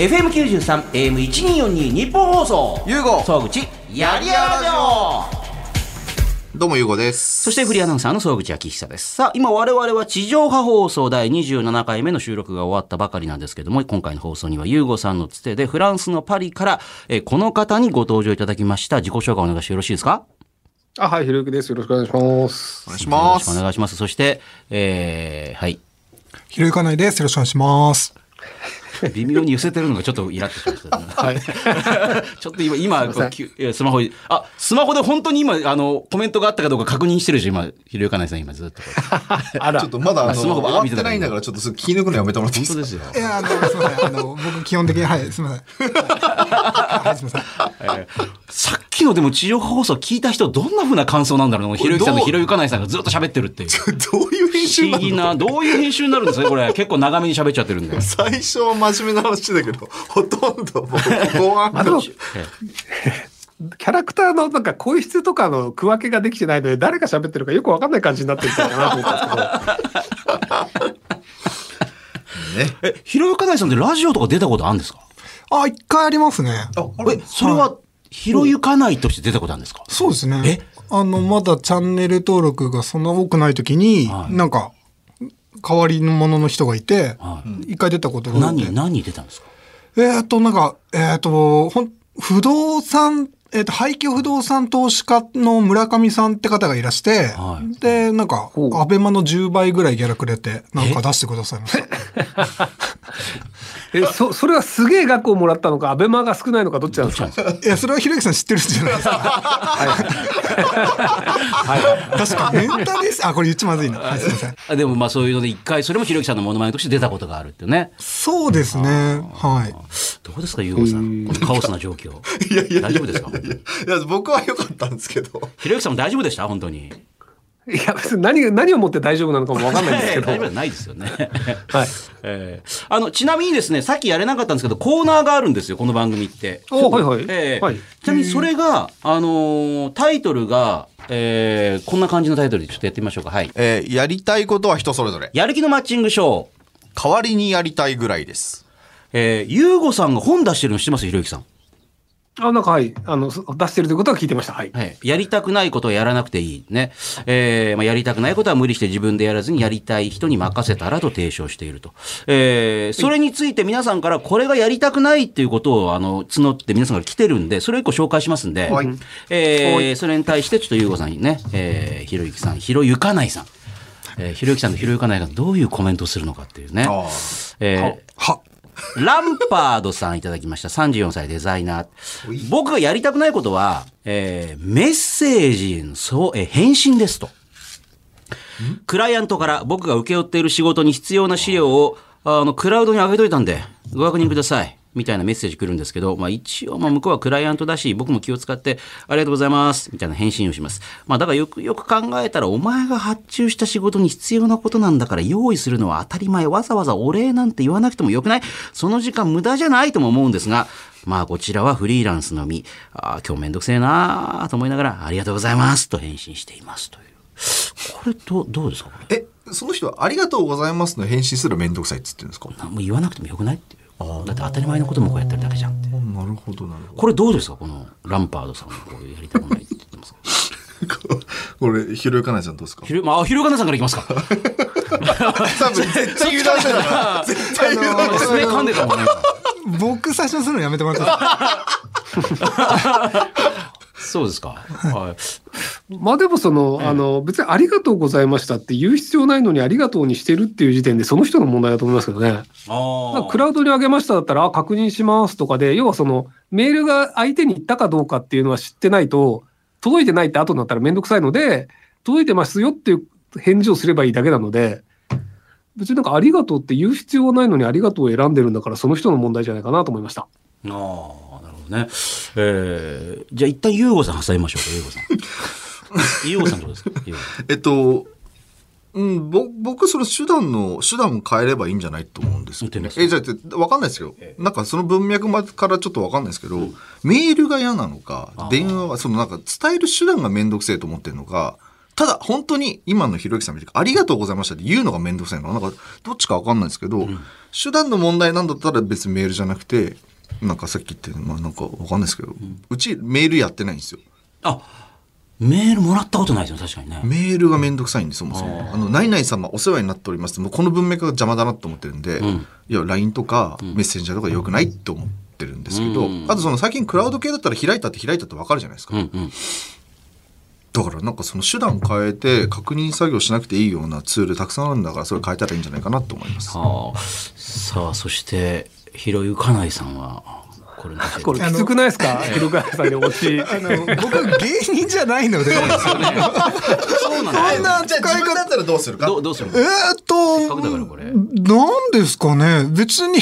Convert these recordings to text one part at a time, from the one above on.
FM93、AM1242 日本放送。ゆうご総口、やりやらじょどうもゆうごです。そしてフリーアナウンサーの総口昭久です。さあ、今我々は地上波放送第27回目の収録が終わったばかりなんですけども、今回の放送にはユーゴさんのつてでフランスのパリから、えーこの方にご登場いただきました。自己紹介お願いしてよろしいですか？あ、はい、ひろゆきです。よろしくお願いします。お願いしよろしくおます。願いします。そして、えー、はい。ひろゆかないです。よろしくお願いします。微妙に寄せてるのがちょっとイラッとしました、ね。はい。ちょっと今、今、こうきゅいやスマホに、あ、スマホで本当に今、あの、コメントがあったかどうか確認してるし、今、ひろゆかないさん今ずっと。あらちょっ。とまだあのスマホばっ終わか見たっててないんだから、ちょっと気抜くのやめてもらっていいですか？本当ですよ。いや、あの、すみません。あの、僕基本的に、はい、すみません。はい、すみません。さっきのでも地上波放送聞いた人、どんな風な感想なんだろうなひろゆきさんとひろゆかないさんがずっと喋ってるっていう。どういう編集なの？どういう編集になるんですかねこれ。結構長めに喋っちゃってるんで。最初は真面目な話だけど、ほとんどもう後半あでも、えキャラクターのなんか声質とかの区分けができてないので、誰が喋ってるかよくわかんない感じになってるかなと思ったんですけど。ね。え、ひろゆかないさんってラジオとか出たことあるんですか？あ、一回ありますね。え、それは、ひろゆかないとして出たことあるんですか？そうですね。え？あの、まだチャンネル登録がそんな多くない時に、はいなんか、代わりのものの人がいて、は一回出たことがあって。何、何に出たんですか？えーっと、なんか、えーっと、ほん、不動産、えーっと、廃墟不動産投資家の村上さんって方がいらして、はい。で、なんか、アベマの10倍ぐらいギャラくれて、なんか出してくださいました。え、そ、それはすげえ額をもらったのか、アベマが少ないのか、どっちなんですか？いや、それはひろゆきさん知ってるじゃないですか。はい。確か、メンタです。あ、これ言っちゃまずいな。はい、すいません。あでもまあそういうので一回、それもひろゆきさんのモノマネとして出たことがあるっていうね。そうですね。はい。どうですか、ゆうごさん？このカオスな状況。いやいや大丈夫ですか？いや、僕は良かったんですけど。ひろゆきさんも大丈夫でした？本当に。いや、別に何が、何をもって大丈夫なのかもわかんないんですけど。大丈夫じゃないですよね。はい。えーあの、ちなみにですね、さっきやれなかったんですけど、コーナーがあるんですよ、この番組って。おはいはいえーはいちなみにそれが、あのータイトルが、えーこんな感じのタイトルでちょっとやってみましょうか。はい。えーやりたいことは人それぞれ。やる気のマッチングショー。代わりにやりたいぐらいです。えー、ゆうごさんが本出してるの知ってます？ひろゆきさん。あ、なんかはい。あの、そ出してるということは聞いてました。はい。はい。やりたくないことをやらなくていい。ね。えーまあ、やりたくないことは無理して自分でやらずにやりたい人に任せたらと提唱していると。えーそれについて皆さんからこれがやりたくないっていうことを、あの、募って皆さんから来てるんで、それを一個紹介しますんで、はいえーそれに対してちょっとゆうごさんにね、えーひろゆきさん、ひろゆかないさん。えーひろゆきさんとひろゆかないがどういうコメントをするのかっていうね。あえーは、ランパードさんいただきました。34歳デザイナー。僕がやりたくないことは、えーメッセージのそう、えー返信ですと。クライアントから僕が請け負っている仕事に必要な資料を、あの、クラウドに上げといたんで、ご確認ください。みたいなメッセージ来るんですけど、まあ一応、まあ向こうはクライアントだし、僕も気を使って、ありがとうございます。みたいな返信をします。まあだからよくよく考えたら、お前が発注した仕事に必要なことなんだから、用意するのは当たり前。わざわざお礼なんて言わなくてもよくない？その時間無駄じゃないとも思うんですが、まあこちらはフリーランスのみ、ああ、今日めんどくせえなあと思いながら、ありがとうございます。と返信しています。という。これどう、どうですか？え、その人はありがとうございますの返信すらめんどくさいっつってるんですか？何も言わなくてもよくないってだって当たり前のこともこうやってるだけじゃんって。なるほど、なるほこれどうですか？このランパードさんのこうやりたくないって言ってますかど。これ、ひろゆかないさんどうですか？ひろ、まあ、ひろがなさんからいきますか。多分絶対油断してた。絶対油断してそれ噛んでたもんね。僕最初にするのやめてもらっていいですか？そうですか。はい。まあでもその、あの、別にありがとうございましたって言う必要ないのにありがとうにしてるっていう時点でその人の問題だと思いますけどね。あクラウドに上げましただったら、あ確認しますとかで、要はその、メールが相手に行ったかどうかっていうのは知ってないと、届いてないって後になったらめんどくさいので、届いてますよっていう返事をすればいいだけなので、別になんかありがとうって言う必要はないのにありがとうを選んでるんだから、その人の問題じゃないかなと思いました。ああ、ね。えー、じゃあ一旦ユーゴさん挟みましょうか、ユーゴさん。ユーゴさんどうですか？えっと、うん、ぼ僕、その手段の、手段を変えればいいんじゃないと思うんですよ、言ってますえ、じゃあ、わかんないですよ。なんかその文脈まからちょっとわかんないですけど、メールが嫌なのか、電話は、そのなんか伝える手段がめんどくせえと思ってるのか、ただ、本当に今のひろゆきさんみたいにありがとうございましたって言うのがめんどくさいのは、なんか、どっちかわかんないですけど、手段の問題なんだったら別にメールじゃなくて、なんかさっき言って、まあなんかわかんないですけど、うちメールやってないんですよ。あ、メールもらったことないですよ、確かにね。メールがめんどくさいんです、そもそも。あの、何々様お世話になっておりますもうこの文脈が邪魔だなと思ってるんで、いや、LINE とかメッセンジャーとか良くないって思ってるんですけど、あとその最近クラウド系だったら開いたって開いたってわかるじゃないですか。うんうん。だからなんかその手段変えて確認作業しなくていいようなツールたくさんあるんだからそれ変えたらいいんじゃないかなと思います。はあ、さあ、そして、ひろゆかないさんは、これこれきつくないですか？広川さんに落ち。あの、僕芸人じゃないので、そうなんなじゃあ自分だったらどうするか？どうどうするえーっと、なんですかね？別に、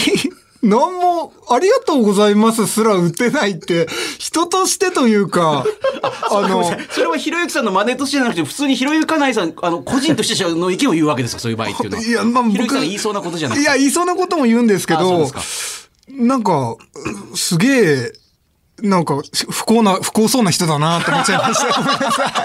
何も、ありがとうございますすら打てないって、人としてというか、あの、それはひろゆきさんの真似としてじゃなくて、普通にひろゆかないさん、あの、個人としての意見を言うわけですか、そういう場合っていうのは。いやまあ僕ひろゆきさんが言いそうなことじゃなくて。いや、言いそうなことも言うんですけどあそうです、か。なんか、うすげえ、なんか、不幸な、不幸そうな人だなって思っちゃいました。ごめんなさ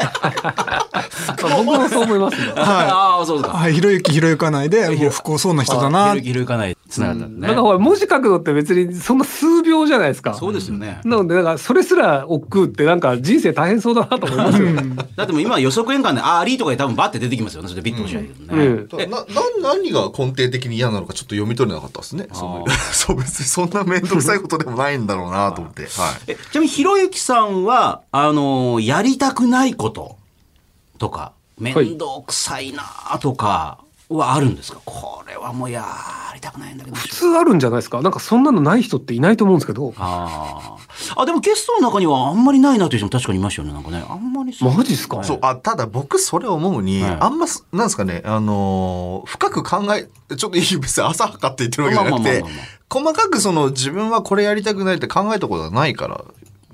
僕もそう思いますよ。ああ、そうですい。か。はい、ひろゆきひろゆかないで、もう不幸そうな人だあなひろゆきひろゆかない、つながったんだね。なんかほら、文字書くのって別にそんな数秒じゃないですか。そうですよね。なので、なんか、それすら億劫って、なんか、人生大変そうだなと思いますよ。だってもう今予測変換で、あーありとかで多分バッて出てきますよね。それでビッと押しないけどね。うんえなな何が根底的に嫌なのかちょっと読み取れなかったですね。そう別に そんな面倒くさいことでもないんだろうなと思って。はい。えちなみにひろゆきさんは、あのーやりたくないこととか、面倒くさいなとかはあるんですか、これはもうやりたくないんだけど。普通あるんじゃないですか？なんか、そんなのない人っていないと思うんですけど。ああ。あ、でもゲストの中にはあんまりないなという人も確かにいましたよね。なんかね。あんまりそうマジっすか？そう、あ、ただ僕それ思うに、はいあんま、なんですかね、あのー深く考え、ちょっといい別に浅はかって言ってるわけじゃなくて細かくその自分はこれやりたくないって考えたことがないから、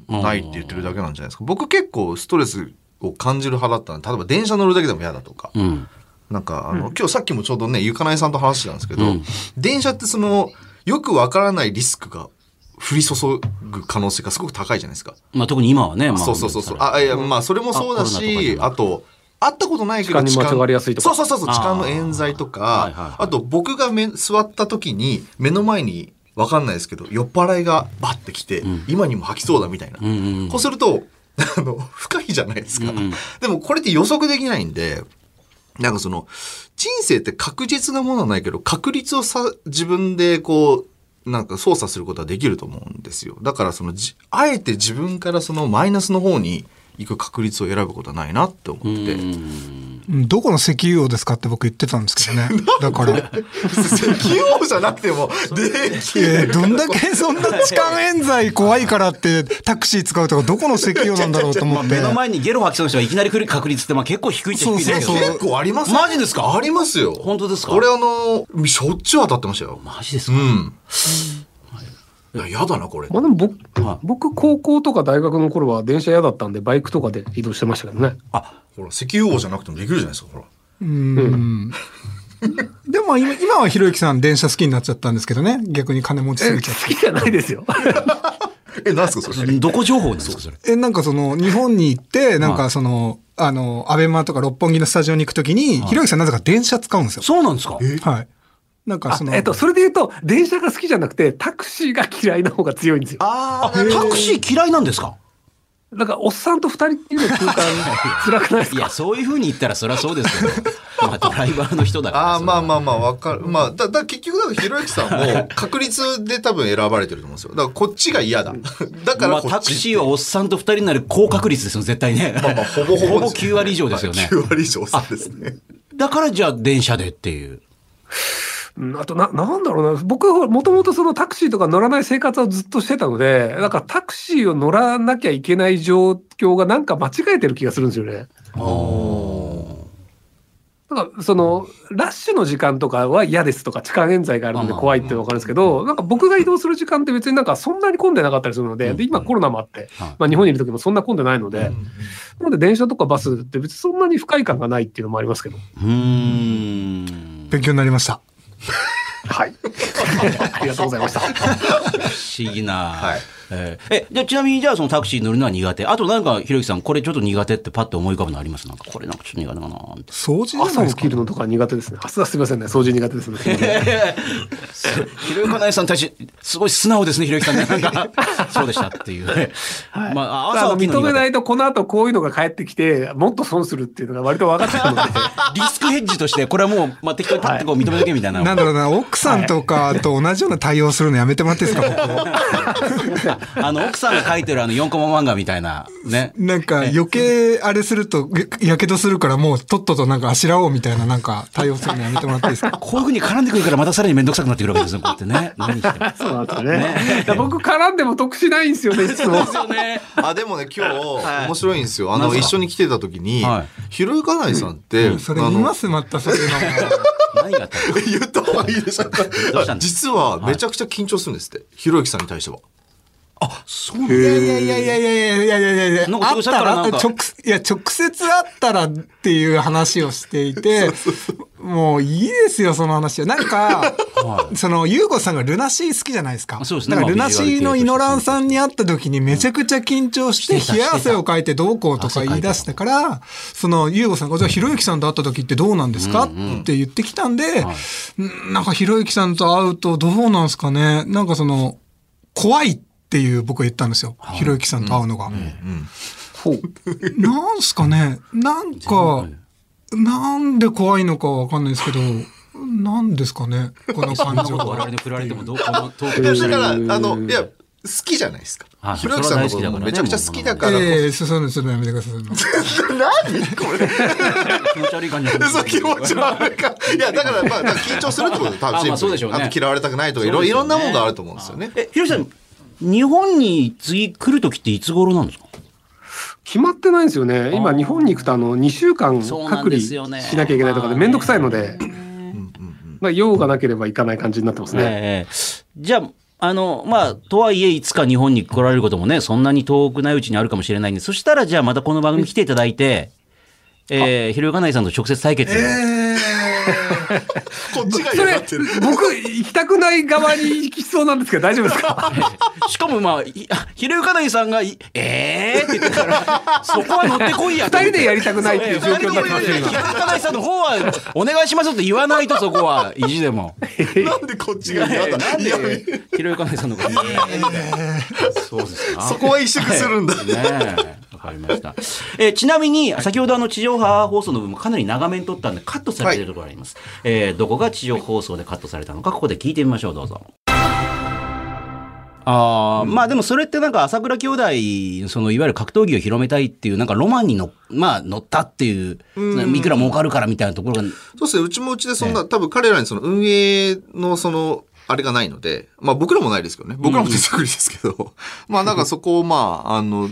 うんないって言ってるだけなんじゃないですか？僕結構ストレスを感じる派だったんで、例えば電車乗るだけでも嫌だとか、うん。なんかあの、今日さっきもちょうどね、ゆかないさんと話してたんですけど、うん電車ってその、よくわからないリスクが降り注ぐ可能性がすごく高いじゃないですか。まあ特に今はね。まあ、そうそうそうそう。あ、いや、まあ、それもそうだし、あと、会ったことないけど、痴漢に間違われやすいとかそうそうそうそう、痴漢の冤罪とあーはいはいはい、かあと、僕がめ座った時に、目の前に、わかんないですけど、酔っ払いがバッて来て、今にも吐きそうだみたいな。うんうんうんこうすると、あの、深いじゃないですか。うんうんでも、これって予測できないんで、なんかその、人生って確実なものはないけど、確率をさ、自分でこう、なんか操作することはできると思うんですよ。だからその、あえて自分からそのマイナスの方に行く確率を選ぶことはないなって思ってて。うんどこの石油王ですかって僕言ってたんですけどね。だから。石油王じゃなくても、できえーどんだけそんな痴漢冤罪怖いからってタクシー使うとかどこの石油王なんだろうと思って。目の前にゲロ吐きそうな人がいきなり来る確率ってまあ結構低いっちゃ低いんですけど。そうそうそう結構ありますマジですか？ありますよ。本当ですか？俺あの、しょっちゅう当たってましたよ。マジですか、うん。いや、やだな、これ。まあでも僕はい、僕、高校とか大学の頃は電車嫌だったんで、バイクとかで移動してましたけどね。あ、ほら、石油王じゃなくてもできるじゃないですか、ほら。うん。でも今今はひろゆきさん電車好きになっちゃったんですけどね。逆に金持ちすえぎちゃって。好きじゃないですよ。え、なんですか、それ。どこ情報ですかそれ。え、なんかその、日本に行って、なんかその、あの、アベマとか六本木のスタジオに行くときに、ひろゆきさんなぜか電車使うんですよ。そうなんですか？はい。なんかその、あえっと、それで言うと、電車が好きじゃなくて、タクシーが嫌いな方が強いんですよ。あタクシー嫌いなんですか？なんか、おっさんと二人っていうの空間、辛くないですか？いや、そういうふうに言ったらそりゃそうですけど。まあ、ドライバーの人だから。ああ、まあまあ。あまあ、わかる。まあ、だ、だ、結局、だから、ひろゆきさんも、確率で多分選ばれてると思うんですよ。だから、こっちが嫌だ。だから、まあ。タクシーはおっさんと二人になる高確率ですよ、絶対ね。まあまあ、ほぼほぼほぼ9割以上ですよね。9割以上そうですね。だからじゃあ電車でっていう。うんあとな、なんだろうな。僕はもともとそのタクシーとか乗らない生活をずっとしてたので、なんかタクシーを乗らなきゃいけない状況がなんか間違えてる気がするんですよね。だからそのラッシュの時間とかは嫌ですとか痴漢冤罪があるので怖いってわかるんですけど、なんか僕が移動する時間って別になんかそんなに混んでなかったりするので、で今コロナもあって、はいまあ日本にいる時もそんな混んでないので、なので電車とかバスって別にそんなに不快感がないっていうのもありますけど。うーん。勉強になりました。はい。ありがとうございました。不思議な。はいえーえ、じゃあちなみにじゃあそのタクシーに乗るのは苦手。あとなんか、ひろゆきさん、これちょっと苦手ってパッと思い浮かぶのあります？なんか、これなんかちょっと苦手かなーって。掃除朝ですか起きるのとか苦手ですね。あ、すすみませんね。掃除苦手ですね。ひろゆきかなえさんに対して、すごい素直ですね、ひろゆきさんね。なんか、そうでしたっていうね。まあ、あの朝起き認めないとこの後こういうのが返ってきて、もっと損するっていうのが割と分かってたので。リスクヘッジとして、これはもう、まあ、適当にパッとこう認めとけみたいな。なんだろうな、奥さんとかと同じような対応するのやめてもらっていいですか、僕あの、奥さんが書いてるあの4コマ漫画みたいな、ね。なんか余計あれすると、やけどするからもうとっととなんかあしらおうみたいななんか対応するのやめてもらっていいですか？こういうふうに絡んでくるからまたさらに面倒くさくなってくるわけですよ、こうやってね。何しても。そうなんですよね。だから僕絡んでも得しないんですよね、いつも。ですよね。あ、でもね、今日、面白いんですよ。あの、一緒に来てた時にはい、ひろゆかないさんって、それ見ますまたそういうのも。何 が言った方がいいでしょどうしたんです実はめちゃくちゃ緊張するんですって。ひろゆきさんに対しては。あ、そうなんだ。いやいやいやいやいやいやいやいやいやいやなんか。あったら、直、いや、直接会ったらっていう話をしていて、もういいですよ、その話は。なんか、はい。その、ゆうごさんがルナシー好きじゃないですか。そうです。ねだから、ルまあナシーのイノランさんに会った時にめちゃくちゃ緊張して、冷や汗をかいてどうこうとか言い出したから、その、ゆうごさんが、じゃあ、ひろゆきさんと会った時ってどうなんですかって言ってきたんで、んなんかひろゆきさんと会うとどうなんですかね。なんかその、怖いっていう僕は言ったんですよ。ひろゆきさんと会うのが。ほう。なんすかね？なんか、なんで怖いのかわかんないですけど、なんですかね？この感情我々は。に振られてもどう このトークいやでだから、あの、いや、好きじゃないですかあ。ひろゆきさんのこともめちゃくちゃ好きだからこええそうそういうのやめてください。そ。何？これ。気持ち悪い感じそう気持ち悪いか。いや、だから、まあ、緊張するってことで、多あまあ分そうでしょうねあと嫌われたくないとか、いろいろんなものがあると思うんですよね。え、ひろゆきさん、日本に次来るときっていつ頃なんですか？決まってないんですよね。今、日本に行くと、あの、2週間隔離しなきゃいけないとかで、めんどくさいので、まあ、用がなければ行かない感じになってますね。ええ。じゃあ、あの、まあ、とはいえ、いつか日本に来られることもね、そんなに遠くないうちにあるかもしれないんで、そしたら、じゃあ、またこの番組来ていただいて、えー、ひろゆかないさんと直接対決。こっちが嫌がってる。、僕、行きたくない側に行きそうなんですけど、大丈夫ですか？しかもまあ、ひろゆかないさんがい、えーって言ってたから、そこは乗ってこいや二人でやりたくないっていう状況になってますよ、今ひろ。ゆかないさんの方は、お願いしますって言わないと、そこは、意地でも。なんでこっちが嫌だ？なんで、ひろゆかないさんの方が、そうですか。そこは萎縮するんだ。ねえ。わかりました。えーちなみに、先ほどあの地上波放送の部分もかなり長めに撮ったんで、カットされているところがあります。えーどこが地上放送でカットされたのか、ここで聞いてみましょう、どうぞ。ああ、まあでもそれってなんか朝倉兄弟、そのいわゆる格闘技を広めたいっていう、なんかロマンにの、まあ乗ったっていう、いくら儲かるからみたいなところが、そうですね、うちもうちでそんな、多分彼らにその運営のその、あれがないので、まあ僕らもないですけどね。僕らも手作りですけど、まあなんかそこをまあ、あの、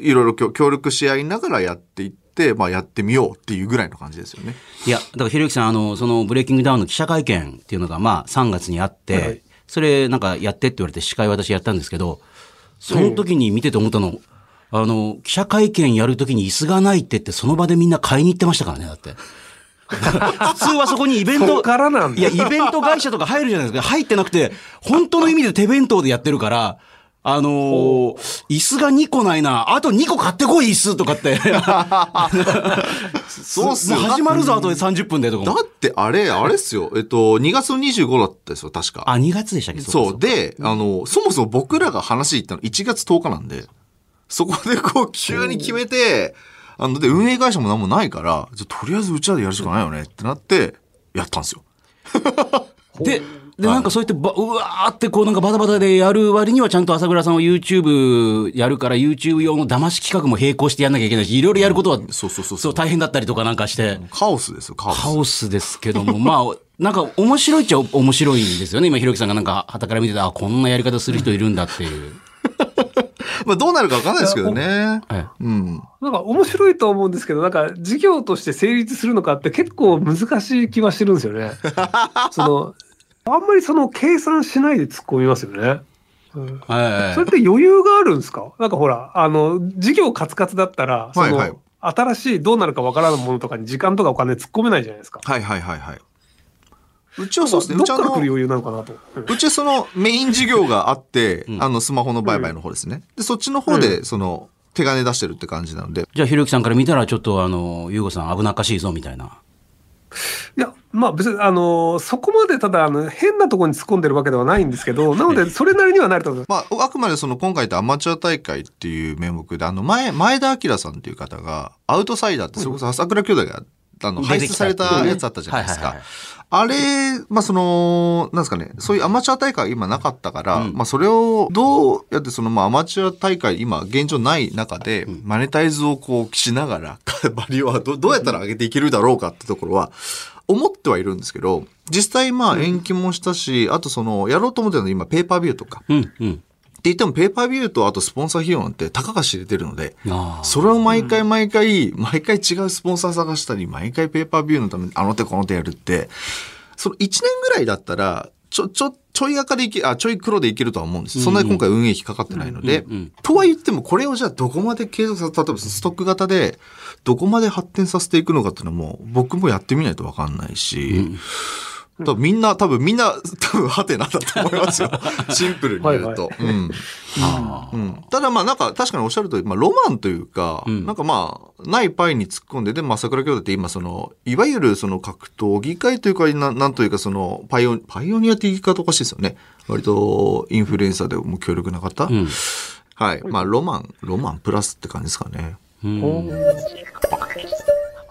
いろいろ協協力し合いながらやっていって、まあやってみようっていうぐらいの感じですよね。いや、だからひろゆきさん、あの、そのブレイキングダウンの記者会見っていうのが、まあ3月にあって、はいそれなんかやってって言われて司会私やったんですけど、その時に見てて思ったの、あの、記者会見やる時に椅子がないって言って、その場でみんな買いに行ってましたからね、だって。普通はそこにイベント、そっからなんだいや、イベント会社とか入るじゃないですか。入ってなくて、本当の意味で手弁当でやってるから、あのー椅子が2個ないな。あと2個買ってこい、椅子とかって。そうっすよもう始まるぞ、あとで30分でとかも。だってあれ、あれっすよ。えっと、2月の25だったですよ、確か。あ、2月でしたっけ？そう。で、あの、そもそも僕らが話行ったの1月10日なんで、そこでこう急に決めて、あの、で、運営会社も何もないから、じゃあとりあえずうちらでやるしかないよねってなって、やったんですよ。で、で、なんかそうやってば、うわーってこうなんかバタバタでやる割にはちゃんと朝倉さんは YouTube やるから YouTube 用の騙し企画も並行してやんなきゃいけないし、いろいろやることは、そうそうそうそう大変だったりとかなんかして、カオスですよ、カオス。カオスですけども、まあ、なんか面白いっちゃ面白いんですよね。今、ひろきさんがなんか、旗から見てた、あ、こんなやり方する人いるんだっていう。まあどうなるかわかんないですけどね。はいうん。なんか面白いと思うんですけど、なんか事業として成立するのかって結構難しい気はしてるんですよね。その、あんまりその計算しないで突っ込みますよね。うんはいそれって余裕があるんですか？なんかほら、あの、事業カツカツだったら、その、はいはい新しいどうなるかわからないものとかに時間とかお金突っ込めないじゃないですか。はいはいはいはい。うちはそうですね。どっうちはあのから来る余裕なのかなと。うんうちはそのメイン事業があって、あのスマホの売買の方ですね。で、そっちの方で、その、手金出してるって感じなので。じゃあ、ひろゆきさんから見たら、ちょっとあの、ゆうごさん危なっかしいぞ、みたいな。いや、まあ別に、あの、そこまでただ、あの、変なところに突っ込んでるわけではないんですけど、なので、それなりにはなると思います。まあ、あくまでその今回ってアマチュア大会っていう名目で、あの前、前田明さんっていう方が、アウトサイダーって、それこそ朝倉兄弟が、あの、輩出されたやつあったじゃないですか。はいはいはい。あれ、まあその、なんですかね、そういうアマチュア大会今なかったから、うん。まあそれをどうやってそのまあアマチュア大会今現状ない中で、マネタイズをこうしながら、バリオはどどうやったら上げていけるだろうかってところは、思ってはいるんですけど、実際まあ延期もしたし、あとその、やろうと思ってるのは今ペーパービューとか、うん、うん。って言ってもペーパービューとあとスポンサー費用なんてたかが知れてるので。それを毎回毎回、毎回違うスポンサー探したり、毎回ペーパービューのためにあの手この手やるって、その1年ぐらいだったら、ちょ、ちょ、ちょい赤でいけ、あ、ちょい黒でいけるとは思うんです。そんなに今回運営費かかってないので、うんうんとは言ってもこれをじゃあどこまで継続さ例えばストック型で、どこまで発展させていくのかっていうのも、僕もやってみないとわかんないし、多分みんな、多分みんな、多分ハテナだと思いますよ。シンプルに言うと。はいうん。あうん、ただまあなんか確かにおっしゃる通り、まあロマンというか、うんなんかまあ、ないパイに突っ込んで、で、まあ桜兄弟って今その、いわゆるその格闘技界というか、ななんというかその、パイオニパイオニアって言い方おかしいですよね。割とインフルエンサーでも強力な方。あ。うん。はい。まあロマン、ロマンプラスって感じですかね。うん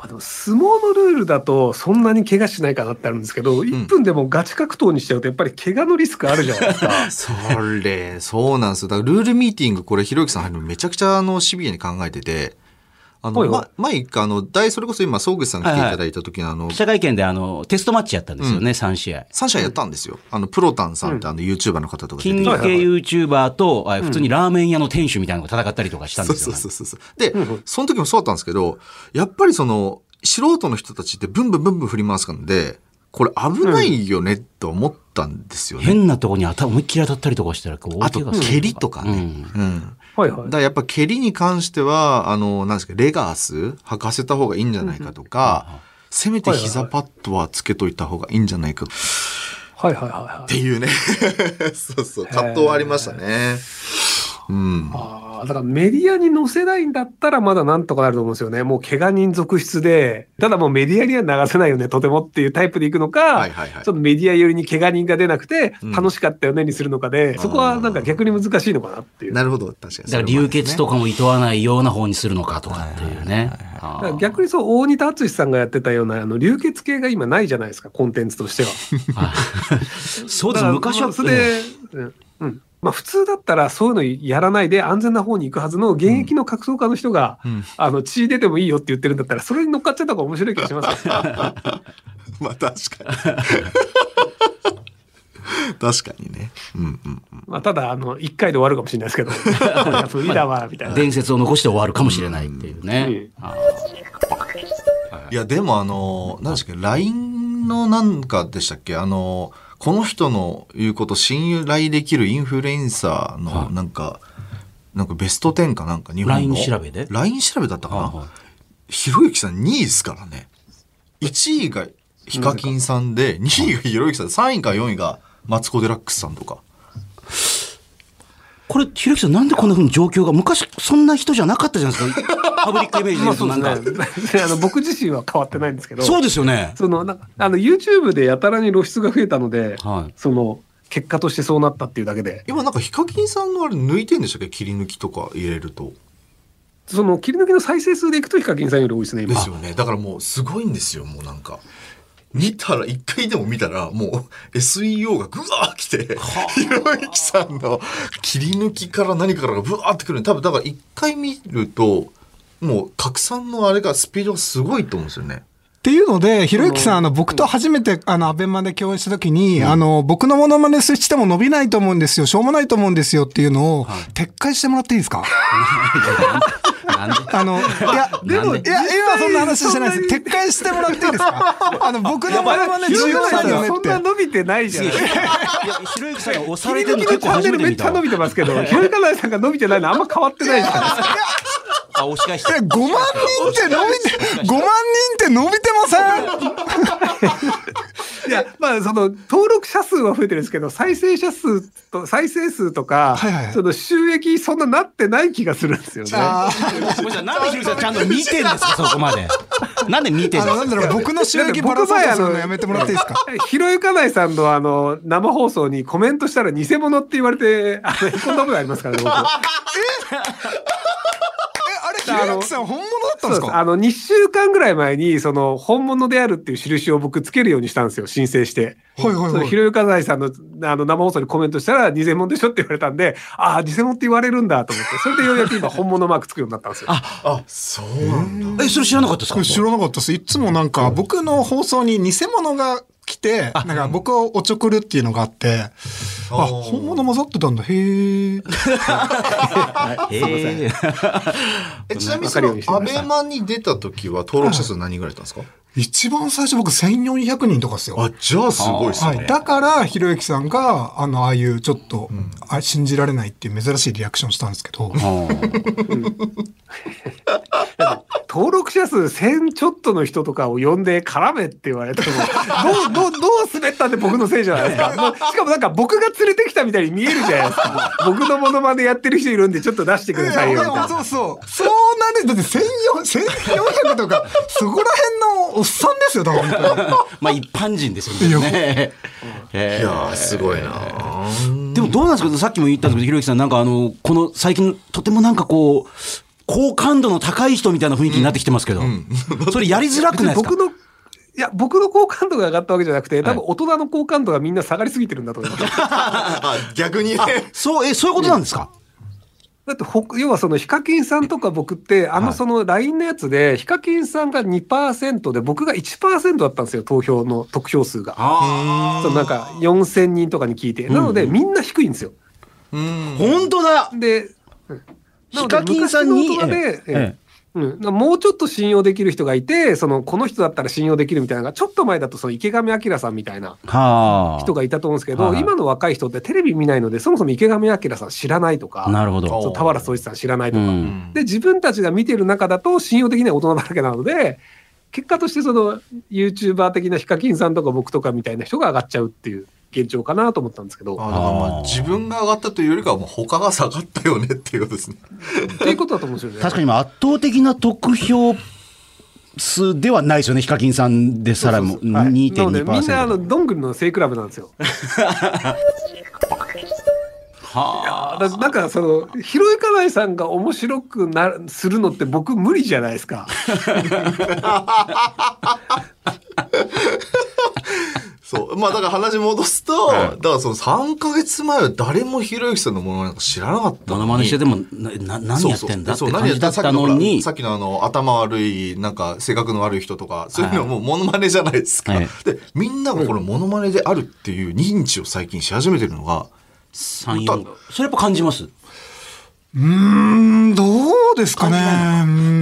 あの相撲のルールだとそんなに怪我しないかなってあるんですけど、1分でもガチ格闘にしちゃうとやっぱり怪我のリスクあるじゃないですか。それ、そうなんですよ。だからルールミーティング、これ、ひろゆきさん入るのめちゃくちゃあの、シビアに考えてて、あの、ま、前一回あの、大、それこそ今、総口さんが来ていただいた時のあの、記者会見であの、テストマッチやったんですよね、3試合。3社やったんですよ。あの、プロタンさんってあの、YouTuber の方とか筋肉系 YouTuber と、あ普通にラーメン屋の店主みたいなのが戦ったりとかしたんそうですよ。そうそうそう。で、その時もそうだったんですけど、やっぱりその、素人の人たちってブンブンブンブン振り回すんで、これ危ないよねと思ったんですよね。変なとこに当た思いっきり当たったりとかしたら、こう、あと、蹴りとかね。うん。はいはいだか。らやっぱ蹴りに関しては、あの、なんですか、レガース履かせた方がいいんじゃないかとか、せめて膝パッドはつけといた方がいいんじゃないかっはいはいはいはい。ていうね。そうそう、葛藤はありましたね。うん。ああ、だからメディアに載せないんだったらまだなんとかなると思うんですよね。もう怪我人続出で、ただもうメディアには流せないよね、とてもっていうタイプでいくのか、はいはいはいちょっとメディア寄りに怪我人が出なくてうん楽しかったよねにするのかで、そこはなんか逆に難しいのかなっていう。なるほど、確かに。だから流血とかも厭わないような方にするのかとかっていうね。あだから逆にそう、大仁田敦さんがやってたような、あの、流血系が今ないじゃないですか、コンテンツとしては。ーそうです、昔は。まあそれで、うん。うんまあ普通だったらそういうのやらないで安全な方に行くはずの現役の格闘家の人が、うんあの、血出てもいいよって言ってるんだったら、それに乗っかっちゃった方が面白い気がしますね。まあ確かに。確かにね。うんうんうん。まあただ、あの、一回で終わるかもしれないですけど、いや無理だわ、みたいな。伝説を残して終わるかもしれないっていうね。うんあいや、でもあの、何でしたっけ、LINE のなんかでしたっけ、あの、この人の言うこと信頼できるインフルエンサーのなんか、なんかベスト10かなんか日本の？LINE 調べで ?LINE 調べだったかな、はいはいひろゆきさん2位ですからね。1位がヒカキンさんで、2位がひろゆきさんで、3位か4位がマツコ・デラックスさんとか。これ、ひろゆきさん、なんでこんなふうに状況が、昔そんな人じゃなかったじゃないですか？パブリックイメージでま言うと なんか。ね。あの僕自身は変わってないんですけど、そうですよね。そのなあの YouTube でやたらに露出が増えたので、はいその結果としてそうなったっていうだけで、今なんかヒカキンさんのあれ抜いてんでしたっけ？切り抜きとか入れると。その切り抜きの再生数でいくとヒカキンさんより多いですね、今。ですよね。だからもうすごいんですよ、もうなんか。見たら、一回でも見たら、もう SEO がぐわー来て、ひろゆきさんの切り抜きから何からがぶわーってくる多分だから一回見ると、もう拡散のあれがスピードがすごいと思うんですよね。っていうので、ひろゆきさん、あの、僕と初めて、あの、アベマで共演した時に、あの、僕のモノマネしても伸びないと思うんですよ、しょうもないと思うんですよっていうのを、撤回してもらっていいですか？あの、いや、で？もいや、今そんな話してないです。撤回してもらっていいですか？あの、僕のモノマネ重要なんだよねって。そんな伸びてないじゃない。や、ひろゆきさんが押されてるの結構初めて見た。めっちゃ伸。びてますけど、ひろゆきかさんが伸びてないのあんま変わってないじゃないですか。あ、押し返しえ、た。5万人って伸びて、5万人って伸びてません？いや、まあ、その、登録者数は増えてるんですけど、再生者数と、再生数とか、はいはいはいその収益そんななってない気がするんですよね。あーごめんなんでひろゆきさんちゃんと見てんですか？そこまで。なんで見てんあですかのなんだろう僕の収益ばらそうとするのやめてもらっていいですか？ひろゆかないさんのあの、生放送にコメントしたら偽物って言われて、あの、へこんだことありますからね、僕。え あれひろゆきさん本物だったんですか。あの、2週間ぐらい前に、その、本物であるっていう印を僕つけるようにしたんですよ、申請して。はいはいはいそのひろゆかないさんの、あの、生放送にコメントしたら、偽物でしょって言われたんで、ああ、偽物って言われるんだと思って、それでようやく今、本物マークつくようになったんですよ。あ、そうなんだ。え、それ知らなかったですか？これ知らなかったです。いつもなんか僕の放送に偽物が来て、なんか僕をおちょくるっていうのがあって、あ、本物混ざってたんだ。へ え。ええちなみにそのアベマに出た時は登録者数何人ぐらいだったんですか？一番最初僕1400人とかですよ。あ、じゃあすごいですね。はい。だから、ひろゆきさんが、あの、ああいうちょっと、あ信じられないっていう珍しいリアクションしたんですけど、登録者数1000ちょっとの人とかを呼んで絡めって言われても、どう、どう、どう滑ったって僕のせいじゃないですか。もうしかもなんか僕が連れてきたみたいに見えるじゃないですか。僕のモノマネやってる人いるんでちょっと出してくださいよみたいな。そうそう。そうなんです。だって1400、1400とか、そこら辺のおっさんですよ、多分。まあ一般人ですよね。え いやー、すごいな。でもどうなんですか？さっきも言ったんですけど、ひろゆきさん、なんかあの、この最近、とてもなんかこう、好感度の高い人みたいな雰囲気になってきてますけど、それやりづらくないですか？僕の、いや、僕の好感度が上がったわけじゃなくて、多分大人の好感度がみんな下がりすぎてるんだと思います。あ、逆にね。そう、え、そういうことなんですか？だってほ、要はそのヒカキンさんとか僕って、あはいのその LINE のやつで、ヒカキンさんが2%で、僕が1%だったんですよ、投票の得票数が。あそのなんか4000人とかに聞いて。なので、みんな低いんですよ。うんあ。。本当だで、ヒカキンさんに昔の大人でええうん、もうちょっと信用できる人がいて、その、この人だったら信用できるみたいなのが、ちょっと前だとその池上彰さんみたいなはあ。人がいたと思うんですけど、はい。今の若い人ってテレビ見ないので、そもそも池上彰さん知らないとか、なるほど。そう俵総一さん知らないとか、うん。で、自分たちが見てる中だと信用できない大人だらけなので、結果としてその YouTuber 的なヒカキンさんとか僕とかみたいな人が上がっちゃうっていう現状かなと思ったんですけど、ああ自分が上がったというよりかはもう他が下がったよねっていうことですね。っていうことだと思うんですよね。確かに今圧倒的な得票数ではないですよね、ヒカキンさんでさらもはいなのでみんなあ2.2%。のどんぐりの背比べなんですよ。はだなんかそのひろゆかないさんが面白くなするのって僕無理じゃないですか。そう。まあだから話戻すと、だからその3ヶ月前は誰もひろゆきさんのものなんか知らなかったモのに。ノマネしてでも、な、な何やってんだって感じだったのに、さっきのあの、頭悪い、なんか、性格の悪い人とか、そういうのはもうモノマネじゃないですか。はいで、みんながこのモノマネであるっていう認知を最近し始めてるのが、3、4。それやっぱ感じますうーん、どうですかね。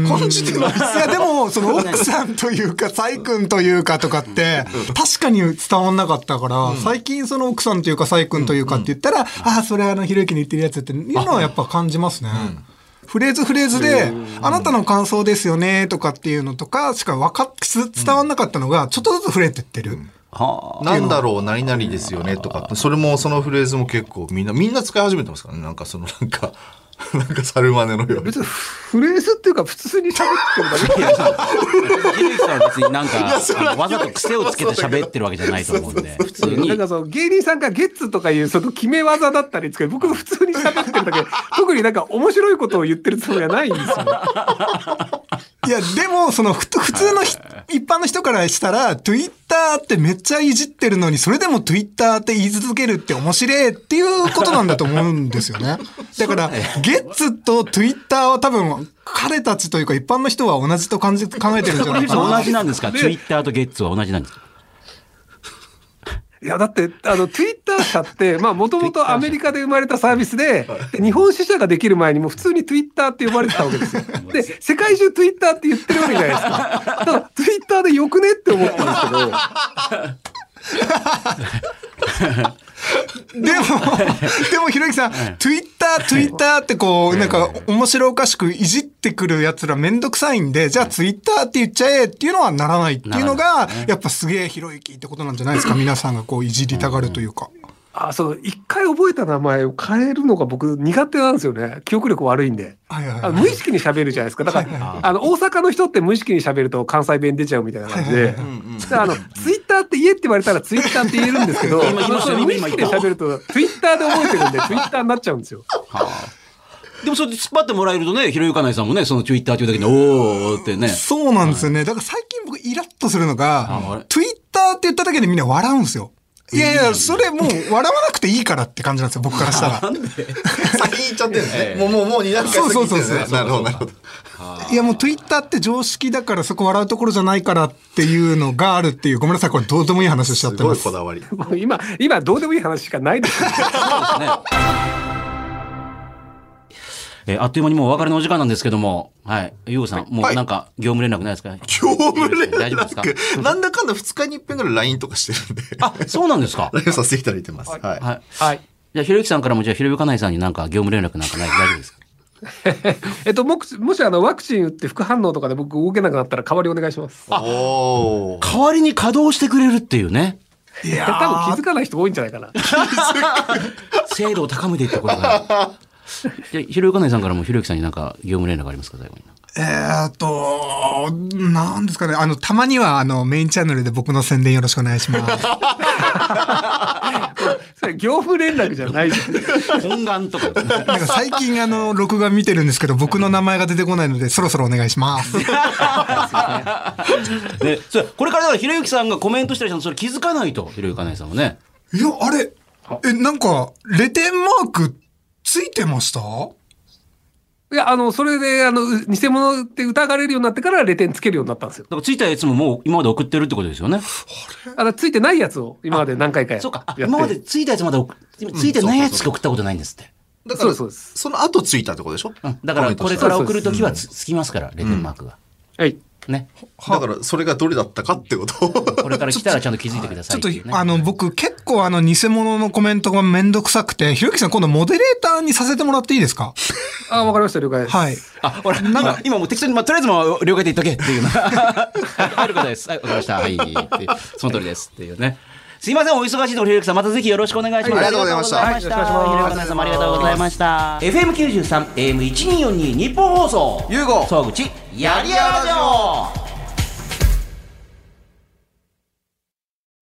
感じてないいや、でも、その奥さんというか、サイ君というかとかって、確かに伝わんなかったから、最近その奥さんというか、サイ君というかって言ったら、ああ、それあの、ひろゆきに言ってるやつっていうのはやっぱ感じますね。フレーズフレーズで、あなたの感想ですよねとかっていうのとかしかわかっ、伝わんなかったのが、ちょっとずつ触れてってる。はあ。なんだろう、何々ですよねとかって、それもそのフレーズも結構みんな、みんな使い始めてますからね。なんかそのなんか、なんか猿真似のように別。にフレーズっていうか普通に喋ってるだけいやさひろゆきさんは別になんか、あのわざと癖をつけて喋ってるわけじゃないと思うんで、普通になん。かその芸人さんがゲッツとかいうその決め技だったりですけど僕普通に喋ってるだけで特になんか面白いことを言ってるつもりはないんですよ。いや、でも、その、ふ普通のひ一般の人からしたら、Twitter ってめっちゃいじってるのに、それでも Twitter って言い続けるって面白いっていうことなんだと思うんですよね。だから、ゲッツと Twitter は多分、彼たちというか一般の人は同じと感じ、考えてるんじゃないかな。同じなんですか？でツイッターとゲッツは同じなんですか？いやだってあの Twitter 社って まあもともとアメリカで生まれたサービスでで日本支社ができる前にも普通に Twitter って呼ばれてたわけですよ。で世界中 Twitter って言ってるわけじゃないですか。だから Twitter でよくねって思ったんですけど。でも、でもひろゆきさん、ツイッター、ツイッターってこう、なんか面白おかしくいじってくる奴らめんどくさいんで、じゃあツイッターって言っちゃえっていうのはならないっていうのが、やっぱすげえひろゆきってことなんじゃないですか、皆さんがこういじりたがるというか。あ、そう、一回覚えた名前を変えるのが僕苦手なんですよね。記憶力悪いんで。はいはいはいあの無意識に喋るじゃないですか。だから、あの、大阪の人って無意識に喋ると関西弁出ちゃうみたいな感じで。だからあの、ツイッターって言えって言われたらツイッターって言えるんですけど、無意識で喋るとツイッターで覚えてるんで、ツイッターになっちゃうんですよ。でもそれで突っ張ってもらえるとね、ひろゆかないさんもね、そのツイッターというだけで、おーってね。そうなんですよね。だから最近僕イラッとするのああがれ、ツイッターって言っただけでみんな笑うんですよ。いやいや、それもう笑わなくていいからって感じなんですよ、僕からしたら。先言っちゃってるんですね。もう、もう、もう2段階先言ってるね。そうそうそうそうなるほど、なるほど。いやもうツイッターって常識だからそこ笑うところじゃないからっていうのがあるっていう、ごめんなさい、これどうでもいい話しちゃっすごてます。いこだわり。もう今、今どうでもいい話しかないですよ。えーあっという間にもうお別れのお時間なんですけども、はい。ゆうごさん、もはいうなんか業務連絡ないですか？業務連大丈夫ですか？絡。なんだかんだ2日に1遍ぐらい LINE とかしてるんで。あ、そうなんですか？LINE させていただいてます。はい。はい。はい。じゃあ、ひろゆきさんからも、じゃあ、ひろゆかないさんになんか業務連絡なんかない？大丈夫ですか？えっと、もし、もしあの、ワクチン打って副反応とかで僕動けなくなったら代わりお願いします。おー。代わりに稼働してくれるっていうね、いや多分気づかない人多いんじゃないかな。精度を高めていってことが。じゃあ、ひろゆかないさんからもひろゆきさんになんか業務連絡ありますか最後に？えーっと、なんですかね。あの、たまには、あの、メインチャンネルで僕の宣伝よろしくお願いします。それ業務連絡じゃないじゃん。本願とか。なんか最近、あの、録画見てるんですけど、僕の名前が出てこないので、そろそろお願いします。で、それこれからだからひろゆきさんがコメントしたりしたのそれ気づかないと、ひろゆかないさんもね。いや、あれ、え、なんか、レテンマークついてました？いや、あの、それで、あの、う偽物って疑われるようになってからレ点つけるようになったんですよ。だからついたやつももう今まで送ってるってことですよね？あの、ついてないやつを今まで何回かやそうか。今までついたやつまで送ついてないやつしか送ったことないんですって。だから、そうですそうですその後ついたってことでしょ？うん。だからこれから送るときはつつきますから、レテンマークが。はい。ね。だから、それがどれだったかってことを。これから来たらちゃんと気づいてくださちょっとあの、僕、結構あの、偽物のコメントがめんどくさくて、ひろゆきさん、今度モデレーターにさせてもらっていいですか？あ、わかりました、了解です。はい。あ、ほら、今、今もう適当に、まあ、とりあえずもう了解で言っとけっていうのが。あることです。はい、わかりました。はい。その通りです。っていうね。すいません、お忙しいところ、ひろゆきさん、またぜひよろしくお願いします。はいありがとうございましたありがとうございました。はいひろゆきさんもありがとうございました。FM93、AM1242 日本放送。ゆうご総口、やりやらじょう